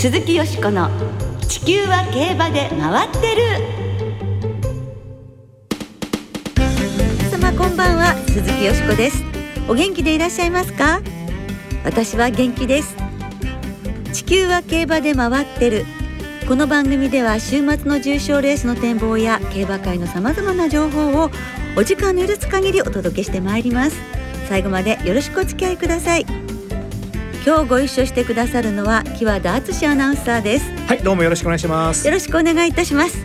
鈴木よしこの地球は競馬で回ってる。皆様こんばんは鈴木よしこです。お元気でいらっしゃいますか？私は元気です。地球は競馬で回ってる。この番組では週末の重賞レースの展望や競馬界のさまざまな情報をお時間の許す限りお届けしてまいります。最後までよろしくお付き合いください。今日ご一緒してくださるのは木和田敦アナウンサーです。はいどうもよろしくお願いします。よろしくお願いいたします。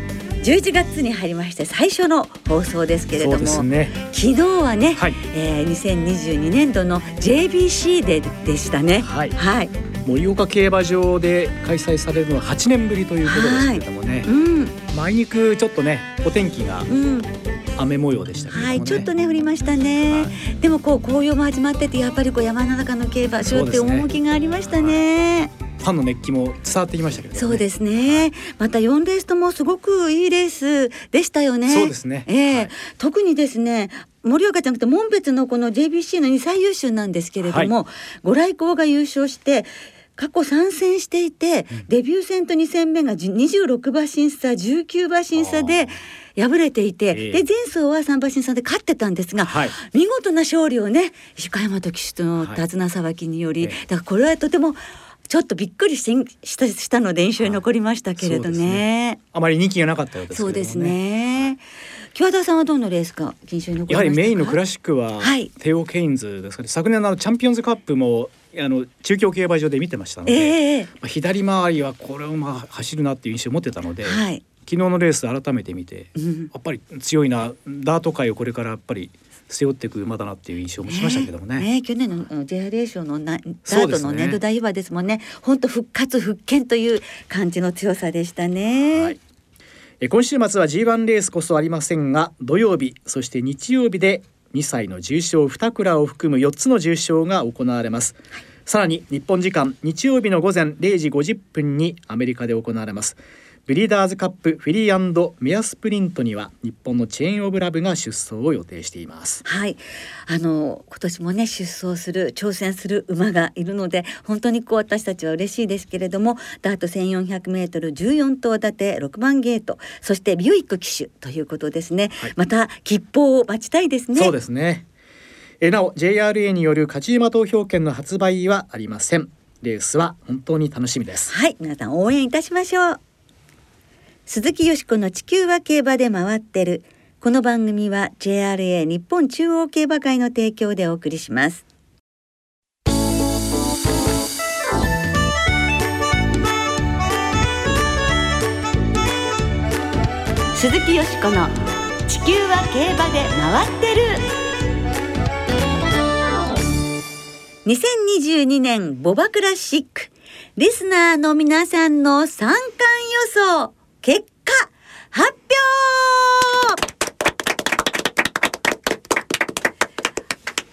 11月に入りまして最初の放送ですけれども、ね、昨日はね、はい、えー、2022年度の JBC ででしたね。はい、はい。盛岡競馬場で開催されるのは8年ぶりということですけれどもね、はい。うん、前に行くちょっとねお天気が雨模様でしたね、はいちょっとね降りましたね、はい、でもこう紅葉も始まっててやっぱりこう山の中の競馬場って趣がありましたね。ファンの熱気も伝わってきましたけど、ね、そうですね。また4レースともすごくいいレースでしたよね。そうですね。ええ。ーはい、特にですね。盛岡じゃなくて門別のこの JBC の2最優秀なんですけれども、はい、ご来光が優勝して過去参戦していて、デビュー戦と2戦目が26馬審査19馬審査で敗れていて、で前走は3馬審査で勝ってたんですが、はい、見事な勝利をね石川山と騎手の手綱さばきにより、はい、だからこれはとてもちょっとびっくりししたしたので印象に残りましたけれどね。ね、あまり人気がなかったようです、ね、そうですね。木和田さんはどのレースか印象に残やはりメインのクラシックは、はい、テオケインズですかね。昨年のチャンピオンズカップもあの中京競馬場で見てましたので、えー、まあ、左回りはこれをまあ走るなっていう印象を持ってたので、はい、昨日のレース改めて見て、うん、やっぱり強いなダート界をこれからやっぱり背負っていく馬だなっていう印象もしましたけどもね。ね去年の JRA 賞のなダートの年度大馬ですもんね。本当、復活復権という感じの強さでしたね。はい今週末は G1 レースこそありませんが土曜日そして日曜日で2歳の重賞2倉を含む4つの重賞が行われます、はい、さらに日本時間日曜日の午前0時50分にアメリカで行われますブリーダーズカップフィリーメアスプリントには日本のチェーンオブラブが出走を予定しています。はい。あの今年もね出走する挑戦する馬がいるので本当にこう私たちは嬉しいですけれどもダート1400メートル14頭立て6番ゲートそしてビュイック騎手ということですね、はい、また切符を待ちたいですね。そうですね。えなお JRA による勝ち馬投票権の発売はありません。レースは本当に楽しみです。はい。皆さん応援いたしましょう鈴木よしこの地球は競馬で回ってる。この番組は JRA 日本中央競馬会の提供でお送りします。鈴木よしこの地球は競馬で回ってる。2022年ボバクラシック。リスナーの皆さんの三冠予想。結果発表。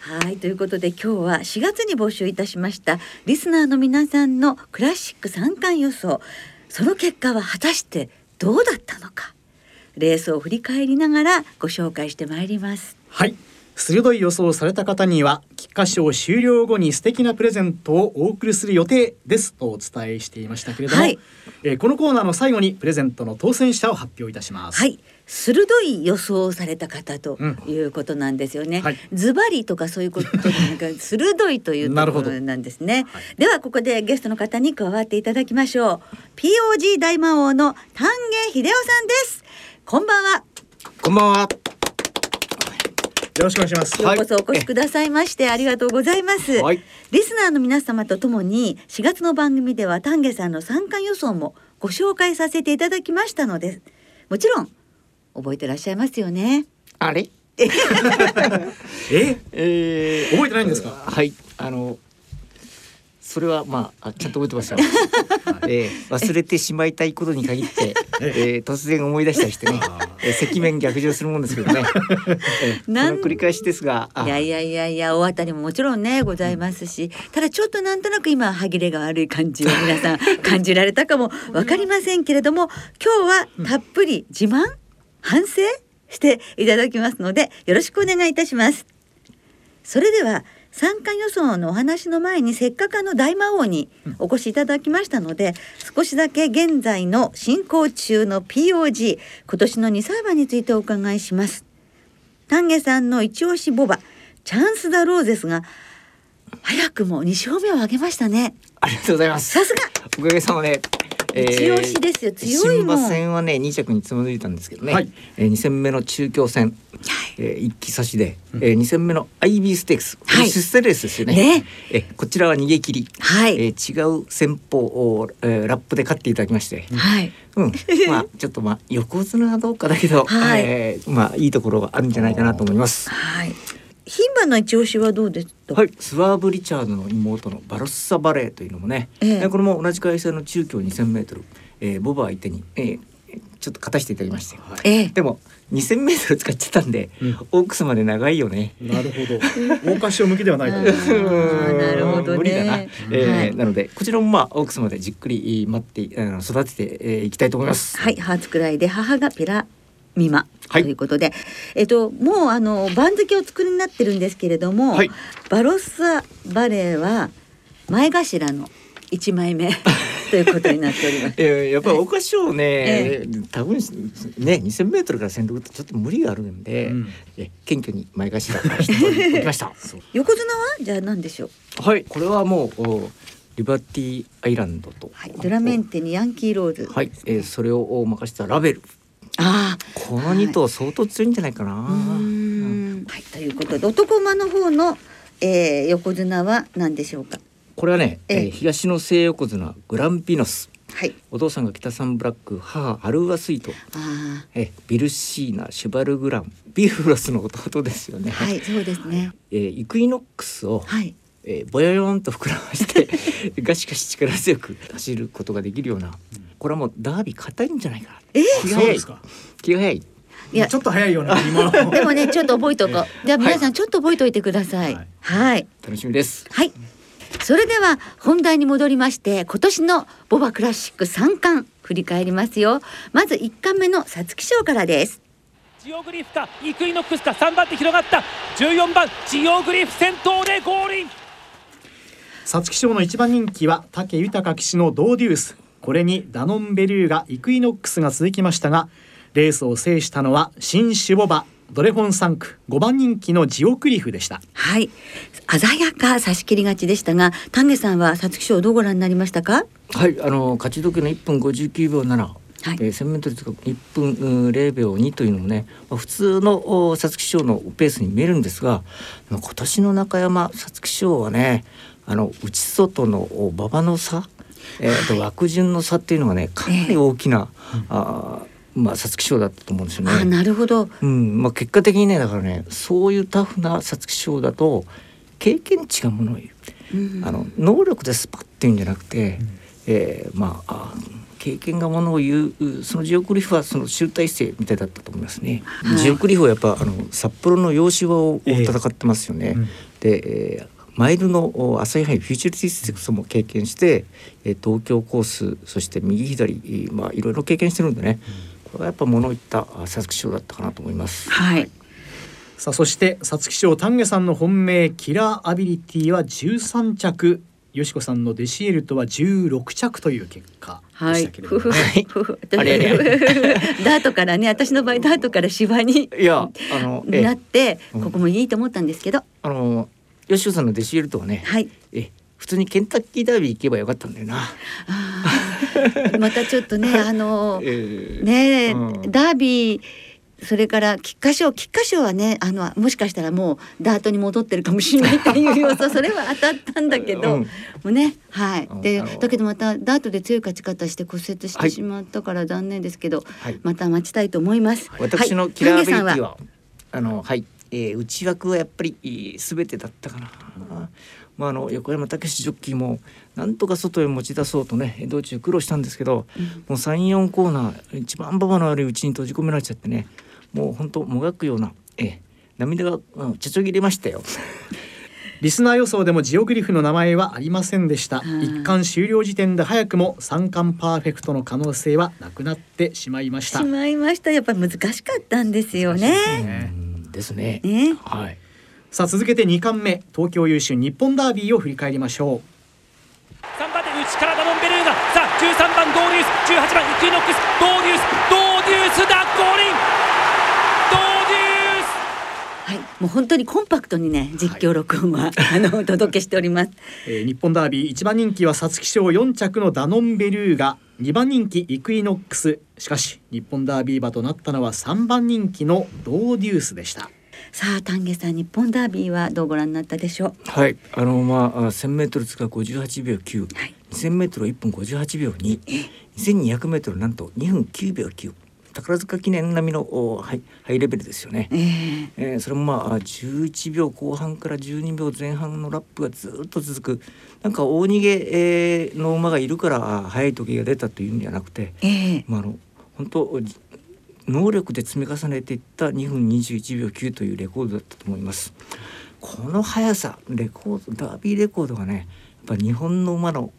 はいということで今日は4月に募集いたしましたリスナーの皆さんのクラシック三冠予想。その結果は果たしてどうだったのか。レースを振り返りながらご紹介してまいります。はい。鋭い予想された方には菊花賞終了後に素敵なプレゼントをお送りする予定ですとお伝えしていましたけれども、はい、えー、このコーナーの最後にプレゼントの当選者を発表いたします。はい鋭い予想をされた方ということなんですよね。ズバリとかそういうことでなんか 鋭いというところなんですね。はい、ではここでゲストの方に加わっていただきましょう。POG 大魔王の丹下秀夫さんです。こんばんは。こんばんは。よろしくお願いします。ようこそお越しくださいまして、ありがとうございます、はい。リスナーの皆様とともに4月の番組では丹下さんの参加予想もご紹介させていただきましたので、もちろん覚えてらっしゃいますよね。あれ？え？えー、覚えてないんですか？はい、あのそれはまあちゃんと覚えてますよ、えー、忘れてしまいたいことに限って、えー、突然思い出したりしてね、えー、赤面逆上するもんですけどね、えー、その繰り返しですがいやいやいやいや大当たりももちろんねございますし、ただちょっとなんとなく今歯切れが悪い感じを皆さん感じられたかもわかりませんけれども今日はたっぷり自慢反省していただきますのでよろしくお願いいたします。それでは参加予想のお話の前にせっかくあの大魔王にお越しいただきましたので、少しだけ現在の進行中の POG 今年の2歳馬についてお伺いします。丹下さんの一押しボバチャンスダローゼスが早くも2勝目を挙げましたね。ありがとうございます。さすが。おかげさまで、一押しですよ強いもん。新馬戦はね2着につまずいたんですけどね、はい。えー、2戦目の中京戦、えー、一気差しで、えー、2戦目の IB ステークス、はい。出世レースですよね。ね。えーこちらは逃げ切り、はい。えー違う戦法を、えー、ラップで勝っていただきまして、はい。うん、まあ ちょっとまあ横綱はどうかだけど、はい。えーまあいいところがあるんじゃないかなと思います。はい牝馬の一押しはどうですか、はい、スワーブ・リチャードの妹のバロッサ・バレーというのもね、ええ。えこれも同じ開催の中京 2,000m、えー、ボブ相手に、えーちょっと勝たせていただきまして、ええ。でも 2,000m 使っちゃったんで、うん。オークスまで長いよね。なるほど。大菓子を向きではない なるほどね。無理だな、えーはい。なのでこちらもまあオークスまでじっくり待ってあの育ててえーいきたいと思います。はい、ハーツくらいで母がペラミマとはい。いうことで、えっともうあの番付を作りになってるんですけれども、はい。バロッサバレーは前頭の一枚目 ということになっております。えー、やっぱりお菓子をね、え多分ね2,000メートルから1,000とちょっと無理があるんで、うん。え謙虚に前頭からしておきました。横綱は？じゃあ何でしょう？はい、これはもうおリバティアイランドと、はい、ドラメンテにヤンキーローズ。はい、えー、それを任せたラベル。あこの2頭相当強いんじゃないかな。はいということで男馬の方の、えー、横綱は何でしょうか？これはね、えええー、東の西横綱グランピノス。はい。お父さんが北サンブラック、母アルーアスイート、あえー、ビルシーナ、シュバルグラン、ビーフロスの弟ですよね。あ、はい、そうですね。えー、イクイノックスを、はい。えー、ボヨヨンと膨らまして ガシガシ力強く走ることができるような、これはもうダービー硬いんじゃないかな。え？気が早いそうですか気が早い。いやちょっと早いような でもね、ちょっと覚えとこう。じゃあ皆さんちょっと覚えておいてください。はいはい。楽しみです。はい。それでは本題に戻りまして、今年のボバクラシック三冠振り返りますよ。まず一冠目の皐月賞からです。ジオグリフかイクイノックスか3番手広がった14番ジオグリフ先頭でゴールイン皐月賞の一番人気は武豊騎手のドーデュースこれにダノンベリューガイクイノックスが続きましたがレースを制したのは新シュボバドレフォン3区5番人気のジオクリフでしたはい。鮮やか差し切り勝ちでしたが、丹下さんは皐月賞をどうご覧になりましたか？はい、あの勝ち時計の1分59秒7。はいえー、1000メートルとか1分うん0秒2というのもね、まあ、普通のお皐月賞のペースに見えるんですがまあ今年の中山皐月賞はねあの内外のお馬場の差、えーと枠順の差っていうのがねかなり大きな、あーまあ皐月賞だったと思うんですよね。あ、なるほど。うん。まあ、結果的にねだからねそういうタフな皐月賞だと経験値がものを言う、うん。あの能力でスパッていうんじゃなくて、えーまああ経験がものを言うそのジオクリフはその集大成みたいだったと思いますね。はい。ジオクリフはやっぱあの札幌の洋芝をええ。戦ってますよね。うん。で、えーマイルのお朝日杯フューチュリティステークスも経験して、えー東京コースそして右左えーまあいろいろ経験してるんでね、これはやっぱ物を言ったあ皐月賞だったかなと思います。はい。さあそして皐月賞丹下さんの本命キラーアビリティは13着。よしこさんのデシエルトは16着という結果ではい。したけれどふふもね、ふふあれ ダートからね、私の場合ダートから芝にいやあのえ。なって、うん。ここもいいと思ったんですけど、あの吉尾さんのデシエルトはね、はい。え普通にケンタッキーダービー行けばよかったんだよな。またちょっとね、あのえーねえ、うん。ダービーそれから菊花賞菊花賞はねあのもしかしたらもうダートに戻ってるかもしれないっていう要素 それは当たったんだけど、うん。もうねはい。うん。でだけどまたダートで強い勝ち方して骨折しはいてしまったから残念ですけど、はい。また待ちたいと思います。私のキラーアビリティは、は？いあのはい、えー、内枠はやっぱりすべてだったかな。まああの横山武史ジョッキーもなんとか外へ持ち出そうとね道中苦労したんですけど、もう三四コーナー一番馬場のあるうちに閉じ込められちゃってね、もう本当もがくような、えー涙が、うん、ちょちょぎれましたよ。リスナー予想でもジオグリフの名前はありませんでしたうん一冠終了時点で早くも三冠パーフェクトの可能性はなくなってしまいましたしまいましたやっぱり難しかったんですよね。ですね。ねはい。さあ続けて2冠目東京優秀日本ダービーを振り返りましょう。3番手内からダノンベルーガ。さあ13番ドーデュース18番イクイノックス。ドーデュースドーデュースだ降臨ドーデュース。はい、もう本当にコンパクトにね実況録音は、あのお届けしております。えー日本ダービー1番人気は皐月賞4着のダノンベルーガ2番人気イクイノックス。しかし日本ダービー馬となったのは3番人気のドーデュースでした。さあ丹下さん日本ダービーはどうご覧になったでしょう？はい、あのまあ1000メートル通過58秒9、はい。2000メートル1分58秒2、2200メートルなんと2分9秒9。宝塚記念並みのおハイハイレベルですよね。えーえーそれもまあ11秒後半から12秒前半のラップがずっと続くなんか大逃げ、えーの馬がいるからあ速い時計が出たというんじゃなくて、えーまあ、あの本当じ能力で積み重ねていった2分21秒9というレコードだったと思います。この速さレコードダービーレコードがねやっぱ日本の馬の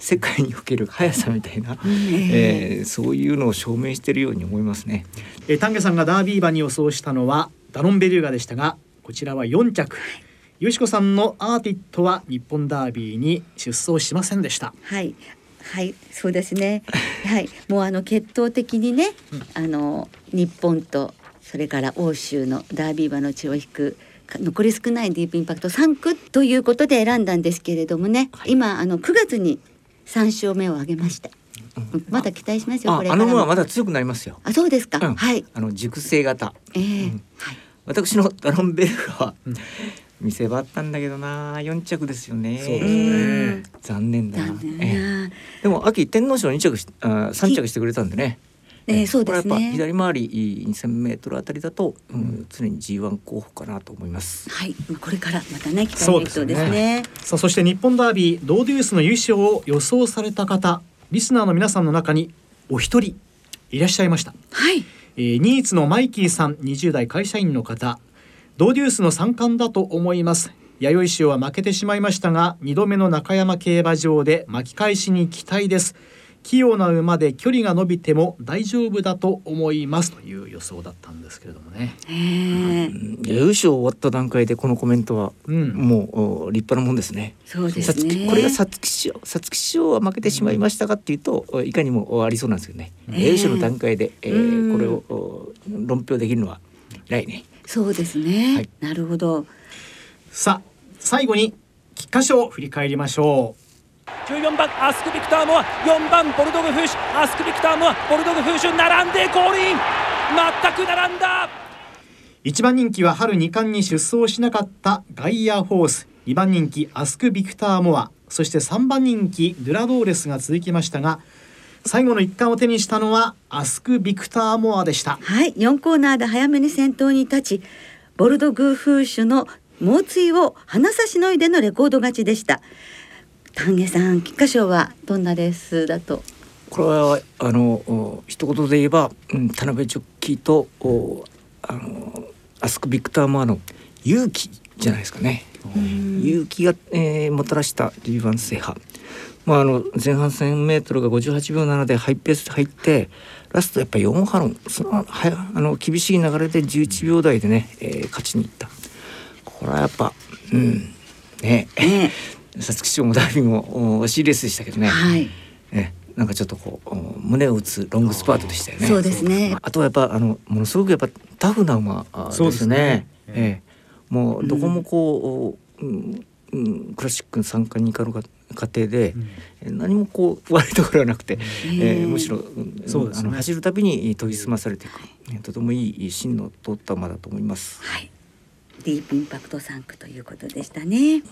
世界における速さみたいな、えーそういうのを証明しているように思いますね。えー丹下さんがダービー馬に予想したのはダノンベルーガでしたがこちらは4着。よしこさんのアーティットは日本ダービーに出走しませんでした。はい。はい、そうですね。はい、もうあの決闘的にね、あの日本とそれから欧州のダービー馬の血を引くか残り少ないディープインパクト3区ということで選んだんですけれどもね、今あの9月に3勝目を挙げました。まだ期待しますよ。ああの馬はまだ強くなりますよ。あ、そうですか。うんはい。あの熟成型。ええうんはい。私のダノンベルガは、うん見せ場あったんだけどな4着ですよねそうですうんね残念だな。でも秋天皇賞2着しあ3着してくれたんでねええそうですね。やっぱ左回り2000メートルあたりだと、うん、常に G1 候補かなと思います。はい。まあこれからまたね期そう待でですね。すね。さあそして日本ダービードーデュースの優勝を予想された方リスナーの皆さんの中にお一人いらっしゃいました、はい。えーニーツのマイキーさん20代会社員の方。ドーデュースの三冠だと思います。弥生賞は負けてしまいましたが2度目の中山競馬場で巻き返しに期待です器用な馬で距離が伸びても大丈夫だと思います。という予想だったんですけれどもね。ええ優勝終わった段階でこのコメントは、うん。もうお立派なもんですね。そうですさつきね。これが皐月賞皐月賞は負けてしまいましたかっていうと、おいかにもおありそうなんですけどね、ええ優勝の段階で、えーうん。これをお論評できるのはないねそうですね。はい。なるほど。さあ最後に菊花賞を振り返りましょう14番アスクビクターモア。4番ボルドグフーシュ。アスクビクターモアボルドグフーシュ。並んで降臨全く並んだ。1番人気は春2冠に出走しなかった。ガイアホース。2番人気アスク・ビクター・モア。そして3番人気ドゥラドーレスが続きましたが最後の一冠を手にしたのはアスク・ビクター・モアでした。はい、4コーナーで早めに先頭に立ち、ボルドグーフーシュの猛追を鼻差しのいでのレコード勝ちでした。丹下さん、菊花賞はどんなレースだと？これはあのお一言で言えば、うん、田辺ジョッキーとおあのアスク・ビクター・マーの勇気じゃないですかね。勇気が、えーもたらした G1 制覇。まあ、あの前半 1,000m が58秒7でハイペースで入ってラストやっぱ4ハロンそのはやあの厳しい流れで11秒台でね、えー勝ちにいったこれはやっぱうんねね皐月賞もダイビングもお惜しいレースでしたけどね、はい、ね、なんかちょっとこうお胸を打つロングスパートでしたよね。そうですね。あとはやっぱあのものすごくやっぱタフな馬あそうですねええもうどこもこう、うんうん、クラシックの参加に行かる過程で、え何もこう悪いところはなくて、ええむしろ、うんそうですねあの走るたびに研ぎ澄まされていく、えとてもいい芯の通った馬だと思います。はい。ディープインパクト3区ということでしたね。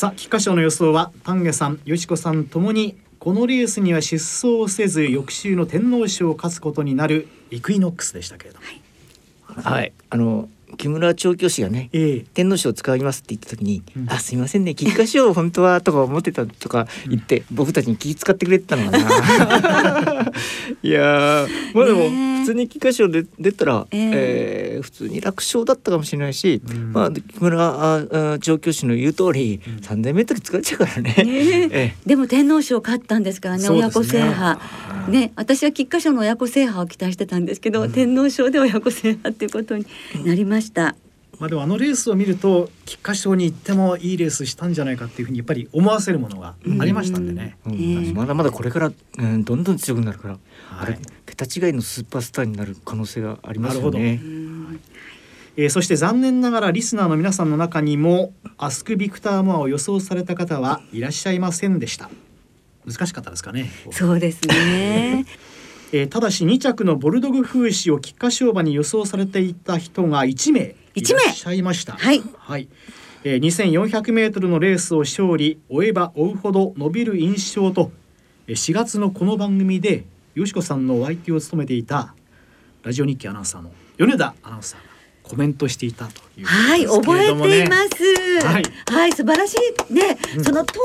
さあ菊花賞の予想は丹下さんよしこさんともにこのレースには出走せず翌週の天皇賞を勝つことになるイクイノックスでしたけれども、はい、あの木村調教師がねええ。天皇賞を使いますって言った時に「うん。あすいませんね菊花賞 本当は」とか思ってたとか言って、僕たちに気遣ってくれてたのかな。いやーまあでも普通に菊花賞で出たら、ええ。えー普通に楽勝だったかもしれないし、うん。まあ木村調教師の言う通り、うん。3,000m 使っちゃうからね。でも天皇賞勝ったんですからね親子制覇。ね私は菊花賞の親子制覇を期待してたんですけど、天皇賞で親子制覇っていうことになりました。まあでもあのレースを見ると菊花賞に行ってもいいレースしたんじゃないかっていうふうにやっぱり思わせるものがありましたんでね。うん。えーまだまだこれから、うん、どんどん強くなるから、あれはい桁違いのスーパースターになる可能性がありますよね。えーそして残念ながらリスナーの皆さんの中にもアスク・ビクター・モアを予想された方はいらっしゃいませんでした。難しかったですかね、そうですね。えーただし2着のボルドグフーシを菊花賞馬に予想されていた人が1名いらっしゃいました。はい。はい。えー、2400メートルのレースを勝利追えば追うほど伸びる印象とえー4月のこの番組でよしこさんのお相手を務めていたラジオ日記アナウンサーの米田アナウンサーがコメントしていたということはい、覚えています。ははいい、素晴らしいね、その通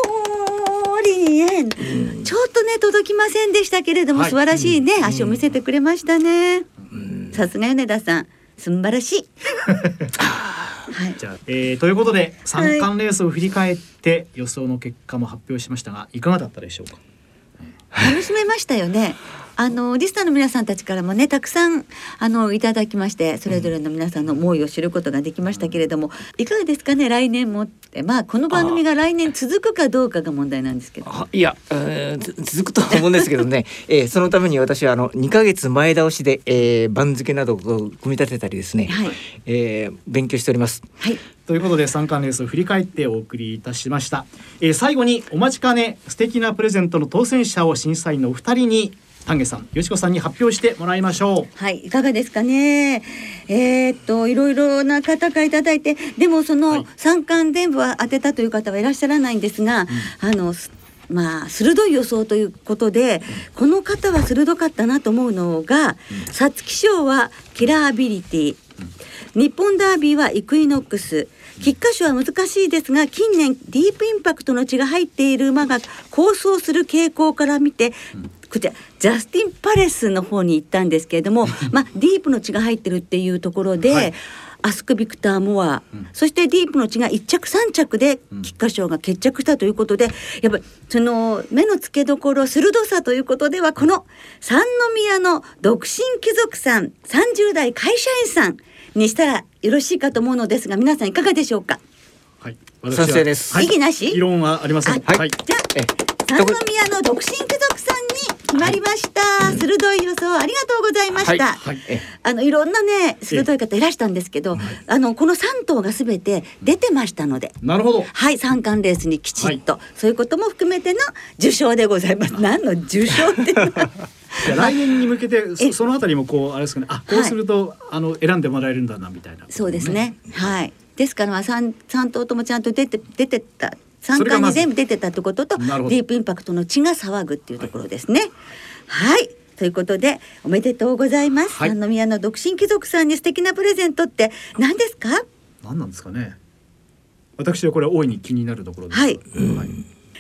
りにね、ちょっとね届きませんでしたけれども、はい。素晴らしいね、足を見せてくれましたね。さすが米田さん、素晴らしい。はい、じゃあ、えーということで三冠レースを振り返って予想の結果も発表しましたがいかがだったでしょうか？楽しめましたよね。あのリスナーの皆さんたちからもねたくさんあのいただきましてそれぞれの皆さんの思いを知ることができましたけれどもいかがですかね来年もって。まあこの番組が来年続くかどうかが問題なんですけど。あいや、えーつ続くとは思うんですけどね、えーそのために私はあの2ヶ月前倒しで、えー番付などを組み立てたりですね、はい。えー勉強しております。はい。ということで三冠レースを振り返ってお送りいたしました、えー最後にお待ちかね素敵なプレゼントの当選者を審査員のお二人に丹下さんよしこさんに発表してもらいましょう。はい、いかがですかね。えーっと、いろいろな方からいただいて、でもそはのい。三冠全部は当てたという方はいらっしゃらないんですが、あの。すまあ鋭い予想ということで、この方は鋭かったなと思うのが皐月賞はキラーアビリティ、日本ダービーはイクイノックス。菊花賞は難しいですが近年ディープインパクトの血が入っている馬が構想する傾向から見て、こちらジャスティン・パレスの方に行ったんですけれども、まあ、ディープの血が入ってるっていうところで、はい。アスク・ビクター・モア、そしてディープの血が1着3着で菊花賞が決着したということでやっぱりその目の付けどころ鋭さということではこの三宮の独身貴族さん30代会社員さんにしたらよろしいかと思うのですが皆さんいかがでしょうか？はい。賛成です。はい。異議なし？異論はありません。はい。じゃあえ。三宮の独身貴族決まりました、鋭い予想ありがとうございました、はいえあのいろんなね鋭い方いらしたんですけど、あのこの3頭がすべて出てましたので。なるほど。はい三冠レースにきちっと、そういうことも含めての受賞でございます。何の受賞って 来年に向けて えそそのあたりもこうあれですかね。あこうすると、あの選んでもらえるんだなみたいな、そうですね。はい。ですからまあ三三頭ともちゃんと出て出てた三それがまず。冠に全部出てたってこととディープインパクトの血が騒ぐっていうところですね。はい。ということでおめでとうございます。はい。三宮の独身貴族さんに素敵なプレゼントって何ですか？何なんですかね。私はこれ大いに気になるところです。はい。はい。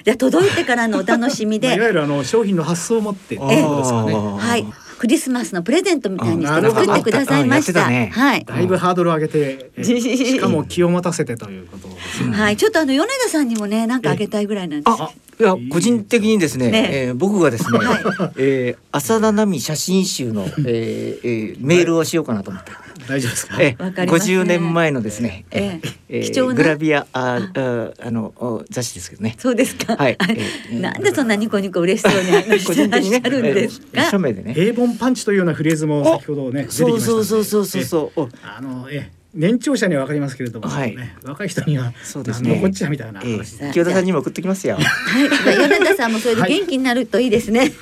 じゃあ届いてからのお楽しみ まあ、いわで、ゆるあの商品の発送を持ってっていうことですかね。はい。クリスマスのプレゼントみたいにして作ってくださいました。ねはい。だいぶハードルを上げて、え しかも気を持たせてということね。はい、ちょっとあの米田さんにもね、なんかあげたいぐらいなんです。あいや個人的にですねねえー僕がですね、はえー浅田奈美写真集の、えーえーメールをしようかなと思って、大丈夫ですか？えわかりますね50年前のですね、ええ。えー貴重なグラビアあああのお雑誌ですけどね。そうですか。はい。なんでそんなニコニコ嬉しそうに話個 してるんですえーか。署名でね平凡パンチというようなフレーズも先ほどね出てきましたそう。そうそうそうそう。そうおあのえ年長者にはわかりますけれども、はい。ね、若い人にはそうですね。こっちゃみたいなえ話ー清田さんにも送ってきますよ。はい、米田さんもそれで元気になるといいですね。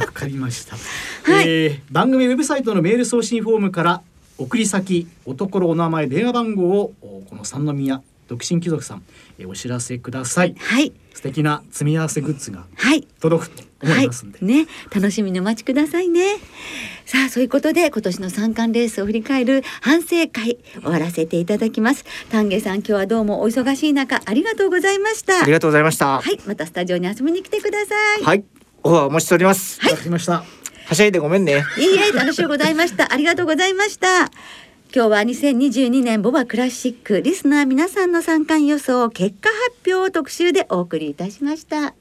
わかりました。はい。えー番組ウェブサイトのメール送信フォームから送り先、おところ、お名前、電話番号をおこの三宮独身貴族さん、えーお知らせください。はい、素敵な積み合わせグッズがはい。届くと思いますんで。はい、ね、楽しみにお待ちくださいね。さあ、そういうことで、今年の三冠レースを振り返る反省会、終わらせていただきます。丹下さん、今日はどうもお忙しい中、ありがとうございました。ありがとうございましたはい、またスタジオに遊びに来てください。はいおお待ちしておりますわかりました。はしゃいでごめんねいいえ、楽しゅうございました。ありがとうございました。今日は2022年ボバクラシックリスナー皆さんの参観予想結果発表を特集でお送りいたしました。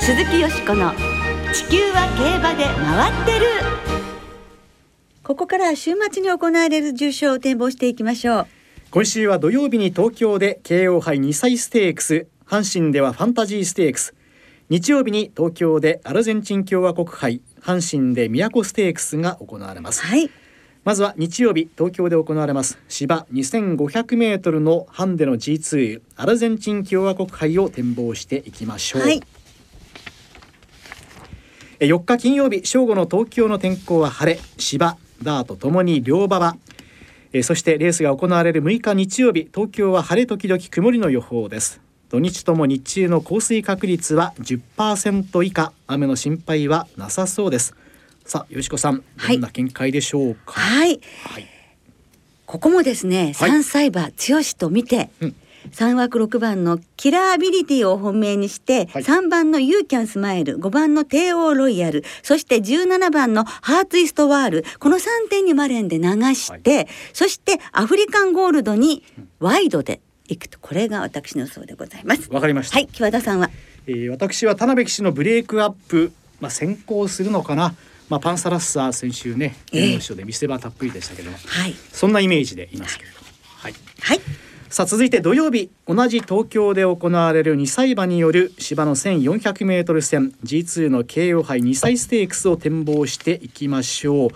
鈴木よしこの地球は競馬で回ってる。ここからは週末に行われる重賞を展望していきましょう今週は土曜日に東京で京王杯2歳ステークス阪神ではファンタジーステークス日曜日に東京でアルゼンチン共和国杯阪神で都ステークスが行われます、はい。まずは日曜日東京で行われます。芝2500メートルのハンデの G2 アルゼンチン共和国杯を展望していきましょう、はい。え4日金曜日正午の東京の天候は晴れ。芝ダートともに両馬場。えそしてレースが行われる6日日曜日東京は晴れ時々曇りの予報です土日とも日中の降水確率は10%以下。雨の心配はなさそうです。さあよしこさんはい。どんな見解でしょうか？はい。はい。ここもですね、はい。三サイバー剛と見て、うん。3枠6番のキラーアビリティを本命にして、はい。3番のユーキャンスマイル5番の帝王ロイヤルそして17番のハーツイストワールこの3点にマレンで流して、そしてアフリカンゴールドにワイドでいくとこれが私の予想でございます。わかりました、はい木和田さんは？えー私は田辺騎手のブレイクアップ、まあ、先行するのかな、まあ、パンサラッサー先週ねええ。天皇賞で見せ場たっぷりでしたけども、はい。そんなイメージでいますけれども、はい、はい。さあ続いて土曜日同じ東京で行われる2歳馬による芝の 1400m 戦 G2 の京王杯2歳ステークスを展望していきましょう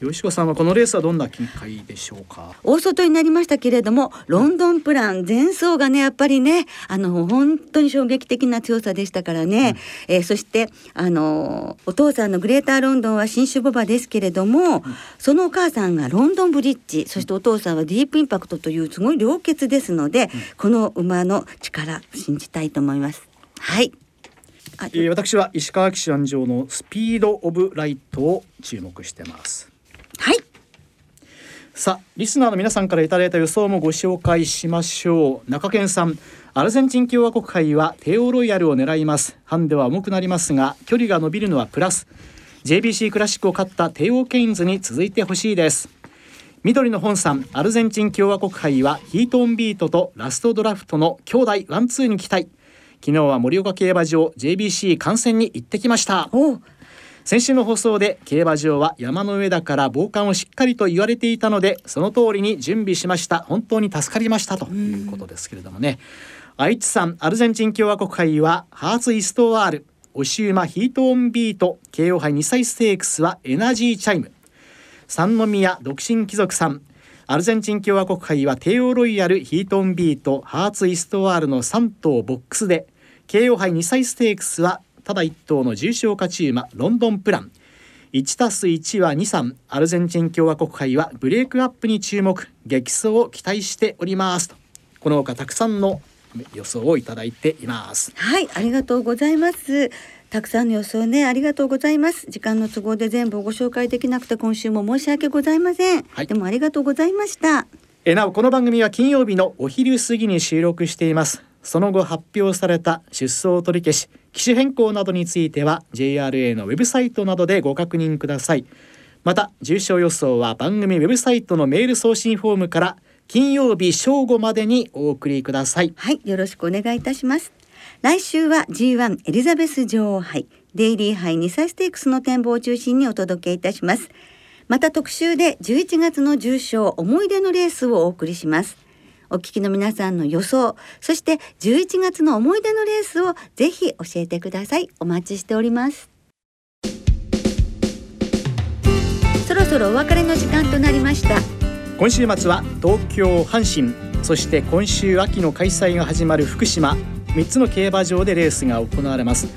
吉子さんはこのレースはどんな見解でしょうか？大外になりましたけれどもロンドンプラン前走がねやっぱりねあの本当に衝撃的な強さでしたからね、えーそしてあのお父さんのグレーターロンドンは新種ボバですけれども、そのお母さんがロンドンブリッジそしてお父さんはディープインパクトというすごい良血ですので、この馬の力信じたいと思います。はい。あえー私は石川騎手安城のスピードオブライトを注目してます。はいさあリスナーの皆さんからいただいた予想もご紹介しましょう。中堅さんアルゼンチン共和国杯はテーオーロイヤルを狙います。ハンデは重くなりますが距離が伸びるのはプラス。JBC クラシックを勝ったテーオーケインズに続いてほしいです。緑の本さんアルゼンチン共和国杯はヒートオンビートとラストドラフトの兄弟ワンツーに期待。昨日は盛岡競馬場 JBC 観戦に行ってきました。おう先週の放送で競馬場は山の上だから防寒をしっかりと言われていたのでその通りに準備しました。本当に助かりましたということですけれどもね。愛知さんアルゼンチン共和国杯はハーツイストワール押し馬ヒートオンビート京王杯2歳ステークスはエナジーチャイム。三宮独身貴族さん。アルゼンチン共和国杯はテーオーロイヤルヒートオンビートハーツイストワールの3頭ボックスで京王杯2歳ステークスはただ1頭の重賞勝ち馬ロンドンプラン1たす1は23アルゼンチン共和国杯はブレイクアップに注目激走を期待しておりますとこの他たくさんの予想をいただいていますはい、ありがとうございます。たくさんの予想ね、ありがとうございます。時間の都合で全部ご紹介できなくて今週も申し訳ございません。はいでもありがとうございました。えなおこの番組は金曜日のお昼過ぎに収録していますその後発表された出走取り消し機種変更などについては JRA のウェブサイトなどでご確認くださいまた重賞予想は番組ウェブサイトのメール送信フォームから金曜日正午までにお送りくださいはい、よろしくお願いいたします。来週は G1 エリザベス女王杯、デイリー杯2歳ステークスの展望を中心にお届けいたします。また特集で11月の重賞思い出のレースをお送りします。お聞きの皆さんの予想、そして11月の思い出のレースをぜひ教えてください。お待ちしております。そろそろお別れの時間となりました。今週末は東京阪神そして今週秋の開催が始まる福島3つの競馬場でレースが行われます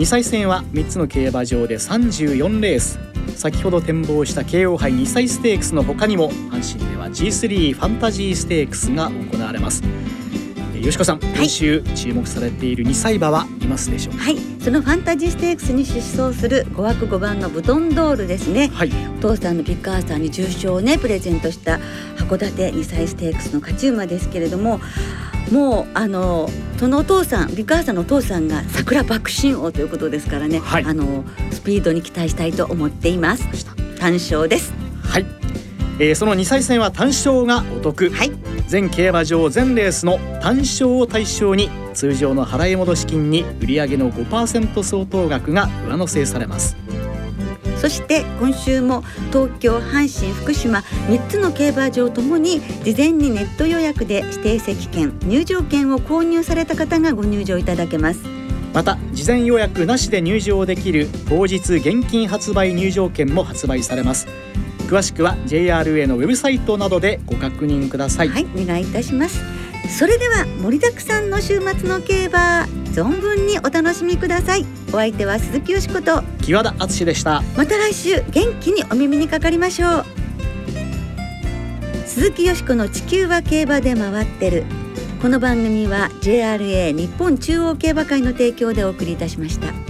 2歳戦は3つの競馬場で34レース。先ほど展望した慶応杯2歳ステークスの他にも阪神では G3 ファンタジーステークスが行われます。えー吉子さん、い。今週注目されている2歳馬はいますでしょうか？はい、そのファンタジーステークスに出走する5枠5番のブトンドールですね。はい。お父さんのビッグアーサーに重賞をねプレゼントした函館2歳ステークスの勝ち馬ですけれどももうあのそのお父さんビッグアーサーのお父さんが桜爆心王ということですからね、はい。あのスピードに期待したいと思っています。単勝です。はい、えーその2歳戦は単勝がお得。はい全競馬場全レースの単勝を対象に通常の払い戻し金に売上の5%相当額が上乗せされます。そして今週も東京阪神福島3つの競馬場ともに事前にネット予約で指定席券入場券を購入された方がご入場いただけます。また事前予約なしで入場できる当日現金発売入場券も発売されます詳しくは JRA のウェブサイトなどでご確認ください。はいお願いいたします。それでは盛りだくさんの週末の競馬存分にお楽しみください。お相手は鈴木よしこと木和田敦でした。また来週元気にお耳にかかりましょう。鈴木よしこの地球は競馬で回ってる。この番組は JRA 日本中央競馬会の提供でお送りいたしました。